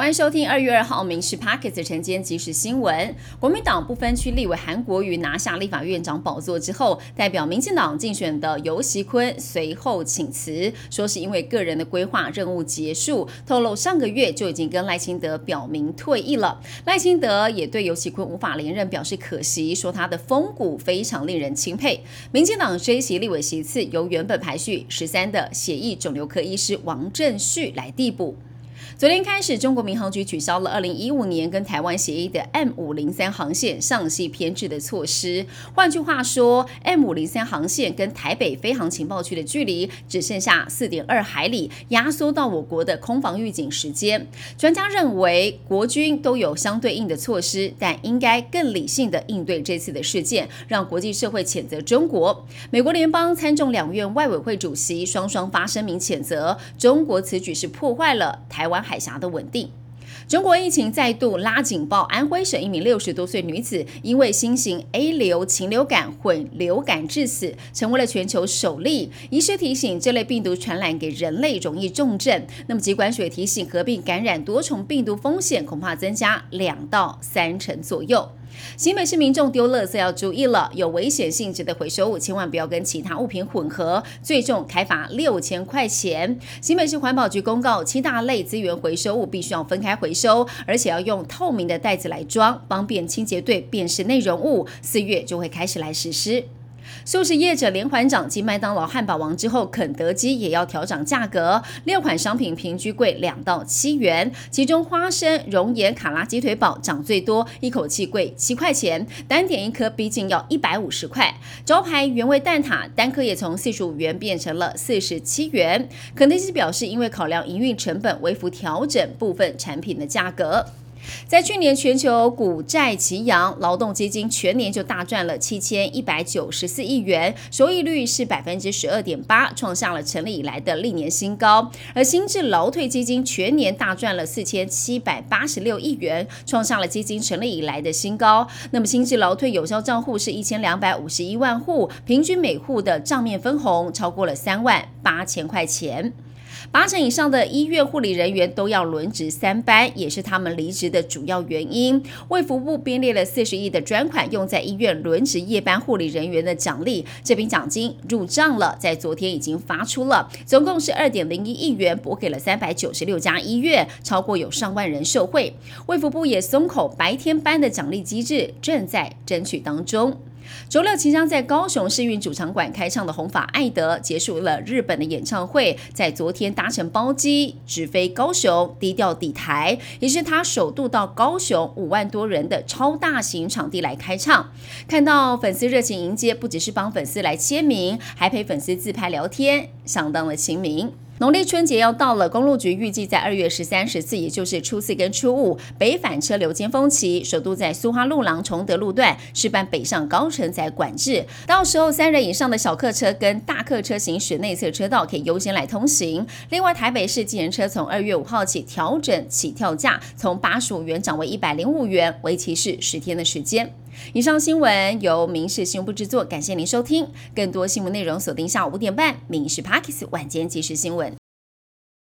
欢迎收听二月二号《民事 Pockets》晨间即时新闻。国民党不分区立委韩国瑜拿下立法院长宝座之后，代表民进党竞选的尤锡坤随后请辞，说是因为个人的规划任务结束，透露上个月就已经跟赖清德表明退役了。赖清德也对尤锡坤无法连任表示可惜，说他的风骨非常令人钦佩。民进党这一席立委席次由原本排序十三的血液肿瘤科医师王振旭来递补。昨天开始，中国民航局取消了二零一五年跟台湾协议的 M 五零三航线上系偏置的措施。换句话说，M 五零三航线跟台北飞航情报区的距离只剩下四点二海里，压缩到我国的空防预警时间。专家认为，国军都有相对应的措施，但应该更理性的应对这次的事件，让国际社会谴责中国。美国联邦参众两院外委会主席双双发声明谴责中国此举是破坏了台湾。海峡的稳定，中国疫情再度拉警报。安徽省一名六十多岁女子因为新型 A 流禽流感混流感致死，成为了全球首例。医师提醒，这类病毒传染给人类容易重症。那么，疾管署提醒，合并感染多重病毒风险恐怕增加两到三成左右。新北市民众丢垃圾要注意了，有危险性质的回收物千万不要跟其他物品混合，最重开罚六千块钱。新北市环保局公告，七大类资源回收物必须要分开回收，而且要用透明的袋子来装，方便清洁队辨识内容物。四月就会开始来实施。素食业者连环涨，继麦当劳、汉堡王之后，肯德基也要调涨价格。六款商品平均贵两到七元，其中花生熔岩卡拉鸡腿堡涨最多，一口气贵七块钱，单点一颗毕竟要一百五十块。招牌原味蛋挞单颗也从四十五元变成了四十七元。肯德基表示，因为考量营运成本，微幅调整部分产品的价格。在去年全球股债齐扬，劳动基金全年就大赚了七千一百九十四亿元，收益率是百分之十二点八，创下了成立以来的历年新高。而新智劳退基金全年大赚了四千七百八十六亿元，创下了基金成立以来的新高。那么新智劳退有效账户是一千两百五十一万户，平均每户的账面分红超过了三万八千块钱。八成以上的医院护理人员都要轮值三班，也是他们离职的主要原因。卫福部编列了四十亿的专款，用在医院轮值夜班护理人员的奖励，这笔奖金入账了，在昨天已经发出了，总共是二点零一亿元，拨给了三百九十六家医院，超过有上万人受惠。卫福部也松口，白天班的奖励机制正在争取当中。周六即将在高雄市运主场馆开唱的红发艾德结束了日本的演唱会，在昨天搭乘包机直飞高雄，低调抵台，也是他首度到高雄五万多人的超大型场地来开唱。看到粉丝热情迎接，不只是帮粉丝来签名，还陪粉丝自拍聊天，相当的亲民。农历春节要到了，公路局预计在二月十三、十四，也就是初四跟初五，北返车流尖峰期，首都在苏花路廊崇德路段试办北上高承载管制，到时候三人以上的小客车跟大客车行驶内侧车道可以优先来通行。另外，台北市计程车从二月五号起调整起跳价，从八十五元涨为一百零五元，为期是十天的时间。以上新闻由民事新闻部制作，感谢您收听。更多新闻内容锁定下午五点半《民事 Parkes 晚间即时新闻》。